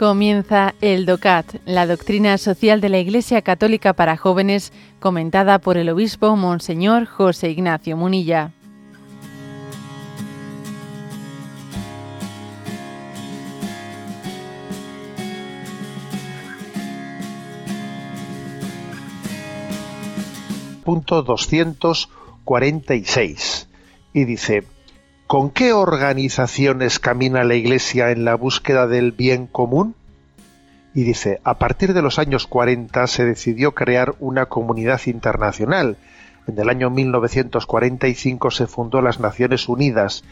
Comienza el DOCAT, la doctrina social de la Iglesia Católica para jóvenes, comentada por el obispo Monseñor José Ignacio Munilla. Punto 246 y dice ¿Con qué organizaciones camina la Iglesia en la búsqueda del bien común? Y dice, a partir de los años 40 se decidió crear una comunidad internacional. En el año 1945 se fundó las Naciones Unidas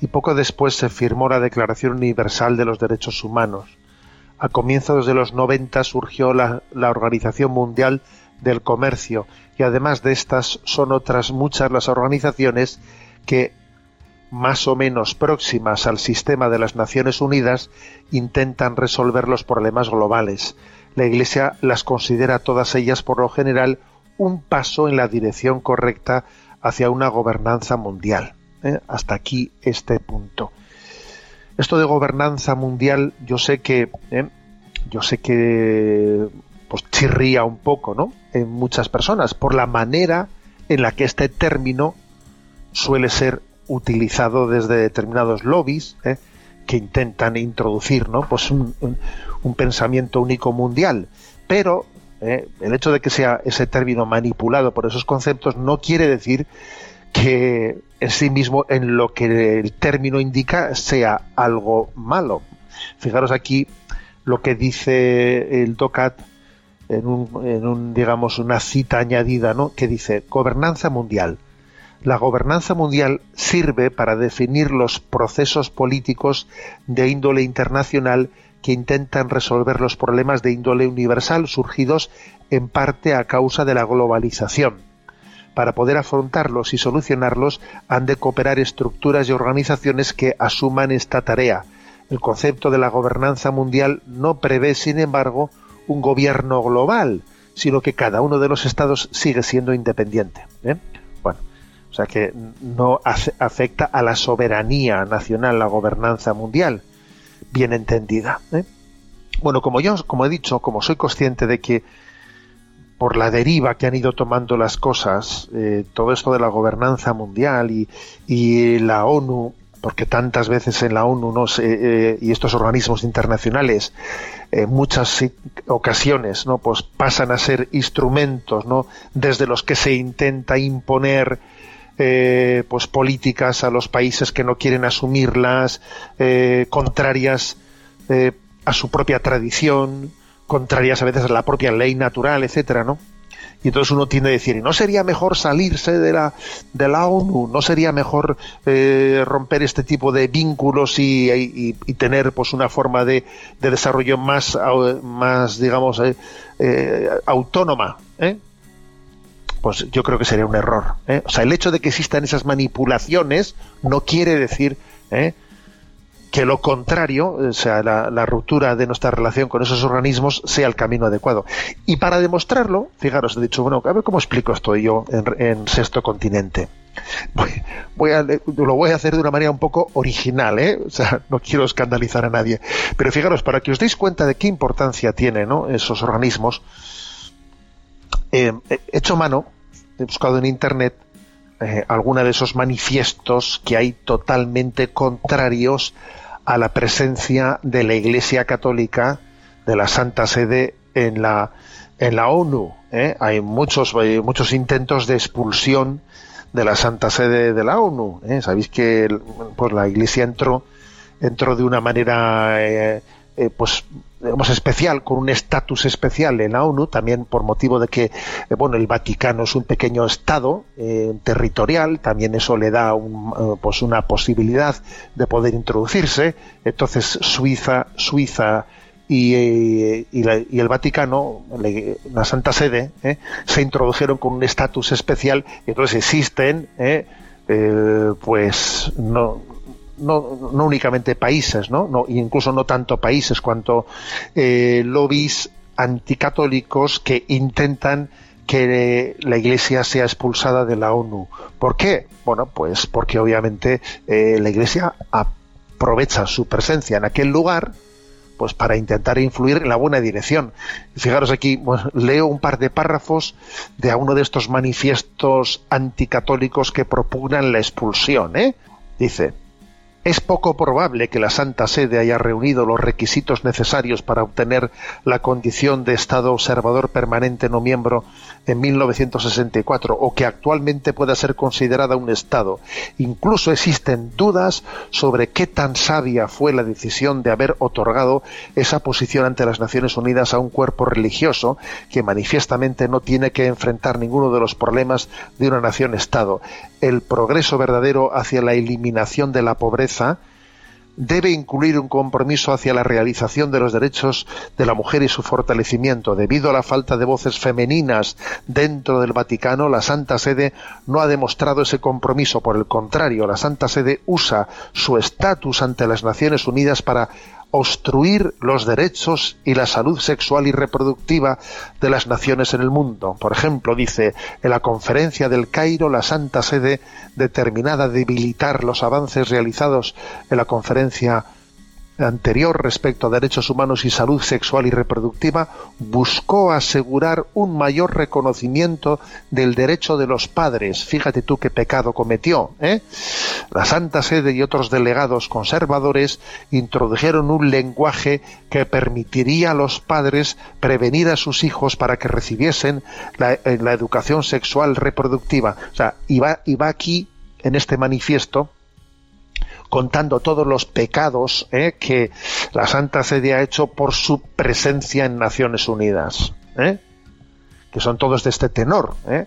y poco después se firmó la Declaración Universal de los Derechos Humanos. A comienzos de los 90 surgió la, Organización Mundial del Comercio y además de estas son otras muchas las organizaciones que más o menos próximas al sistema de las Naciones Unidas intentan resolver los problemas globales. La Iglesia las considera todas ellas por lo general un paso en la dirección correcta hacia una gobernanza mundial. ¿eh? Hasta aquí este punto. Esto de gobernanza mundial, yo sé que, ¿eh? yo sé que, pues chirría un poco, ¿no? En muchas personas por la manera en la que este término suele ser utilizado desde determinados lobbies ¿eh? que intentan introducir ¿no? pues un, pensamiento único mundial. Pero ¿eh? el hecho de que sea ese término manipulado por esos conceptos no quiere decir que en sí mismo en lo que el término indica sea algo malo. Fijaros aquí lo que dice el DOCAT en un, en un digamos una cita añadida, ¿no? que dice gobernanza mundial la gobernanza mundial sirve para definir los procesos políticos de índole internacional que intentan resolver los problemas de índole universal surgidos en parte a causa de la globalización. Para poder afrontarlos y solucionarlos han de cooperar estructuras y organizaciones que asuman esta tarea. El concepto de la gobernanza mundial no prevé, sin embargo, un gobierno global, sino que cada uno de los estados sigue siendo independiente. ¿eh? O sea que no afecta a la soberanía nacional, la gobernanza mundial, bien entendida. ¿eh? Bueno, como yo, como he dicho, como soy consciente de que por la deriva que han ido tomando las cosas, eh, todo esto de la gobernanza mundial y, la ONU, porque tantas veces en la ONU. Eh, y estos organismos internacionales, en muchas ocasiones, ¿no? pues pasan a ser instrumentos, ¿no? desde los que se intenta imponer eh, pues políticas a los países que no quieren asumirlas, eh, contrarias eh, a su propia tradición, contrarias a veces a la propia ley natural, etcétera, ¿no? Y entonces uno tiende a decir, ¿no sería mejor salirse de la, de la ONU? ¿No sería mejor romper este tipo de vínculos y, tener pues una forma de, de desarrollo más, más digamos, autónoma? ¿eh? Pues yo creo que sería un error. ¿eh? O sea, el hecho de que existan esas manipulaciones no quiere decir ¿eh? que lo contrario, o sea, la, ruptura de nuestra relación con esos organismos sea el camino adecuado. Y para demostrarlo, fijaros, he dicho, bueno, a ver cómo explico esto yo en, Sexto Continente. Voy, a, lo voy a hacer de una manera un poco original, ¿eh? O sea, no quiero escandalizar a nadie. Pero fijaros, para que os deis cuenta de qué importancia tienen esos organismos, he hecho mano he buscado en internet eh, alguna de esos manifiestos que hay totalmente contrarios a la presencia de la Iglesia Católica, de la Santa Sede en la, en la ONU. ¿eh? Hay muchos, muchos intentos de expulsión de la Santa Sede de la ONU. ¿eh? Sabéis que pues, la Iglesia entró, entró de una manera eh, eh, pues digamos especial con un estatus especial en la ONU también por motivo de que eh, bueno el Vaticano es un pequeño estado eh, territorial también eso le da pues una posibilidad de poder introducirse. Entonces Suiza Suiza y, el Vaticano, la Santa Sede, se introdujeron con un estatus especial. Y entonces existen, pues no, no, únicamente países, ¿no? no incluso no tanto países cuanto eh, lobbies anticatólicos que intentan que la Iglesia sea expulsada de la ONU. ¿Por qué? Bueno, pues porque obviamente eh, la Iglesia aprovecha su presencia en aquel lugar pues para intentar influir en la buena dirección. Fijaros aquí, leo un par de párrafos de uno de estos manifiestos anticatólicos que propugnan la expulsión. ¿eh? Dice, es poco probable que la Santa Sede haya reunido los requisitos necesarios para obtener la condición de Estado observador permanente no miembro en 1964 o que actualmente pueda ser considerada un Estado. Incluso existen dudas sobre qué tan sabia fue la decisión de haber otorgado esa posición ante las Naciones Unidas a un cuerpo religioso que manifiestamente no tiene que enfrentar ninguno de los problemas de una nación-Estado. El progreso verdadero hacia la eliminación de la pobreza debe incluir un compromiso hacia la realización de los derechos de la mujer y su fortalecimiento. Debido a la falta de voces femeninas dentro del Vaticano, la Santa Sede no ha demostrado ese compromiso. Por el contrario, la Santa Sede usa su estatus ante las Naciones Unidas para obstruir los derechos y la salud sexual y reproductiva de las naciones en el mundo. Por ejemplo, dice, en la conferencia del Cairo, la Santa Sede, determinada a debilitar los avances realizados en la conferencia anterior respecto a derechos humanos y salud sexual y reproductiva buscó asegurar un mayor reconocimiento del derecho de los padres. Fíjate tú qué pecado cometió. ¿eh? La Santa Sede y otros delegados conservadores introdujeron un lenguaje que permitiría a los padres prevenir a sus hijos para que recibiesen la, eh, educación sexual reproductiva. O sea, iba, iba aquí en este manifiesto contando todos los pecados ¿eh? que la Santa Sede ha hecho por su presencia en Naciones Unidas, ¿eh? que son todos de este tenor. ¿eh?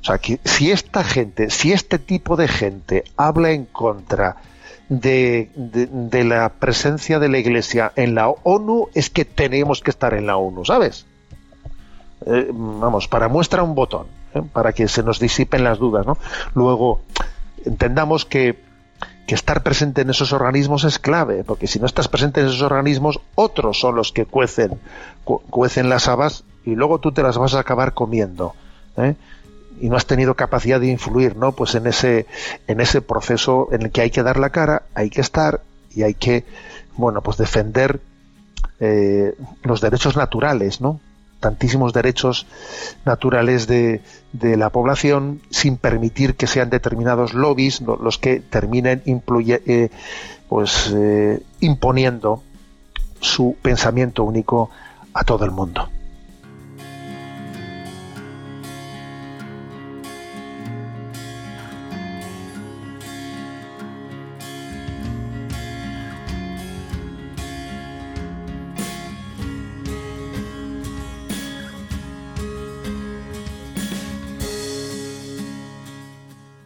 O sea, que si esta gente, si este tipo de gente habla en contra de, de, la presencia de la Iglesia en la ONU, es que tenemos que estar en la ONU, ¿sabes? vamos, para muestra un botón, para que se nos disipen las dudas, ¿no? Luego, entendamos que que estar presente en esos organismos es clave, porque si no estás presente en esos organismos, otros son los que cuecen, cuecen las habas y luego tú te las vas a acabar comiendo. ¿eh? Y no has tenido capacidad de influir, ¿no? Pues en ese, en ese proceso en el que hay que dar la cara, hay que estar y hay que, bueno, pues defender eh, los derechos naturales, ¿no? Tantísimos derechos naturales de, la población sin permitir que sean determinados lobbies los que terminen eh, pues, eh, imponiendo su pensamiento único a todo el mundo.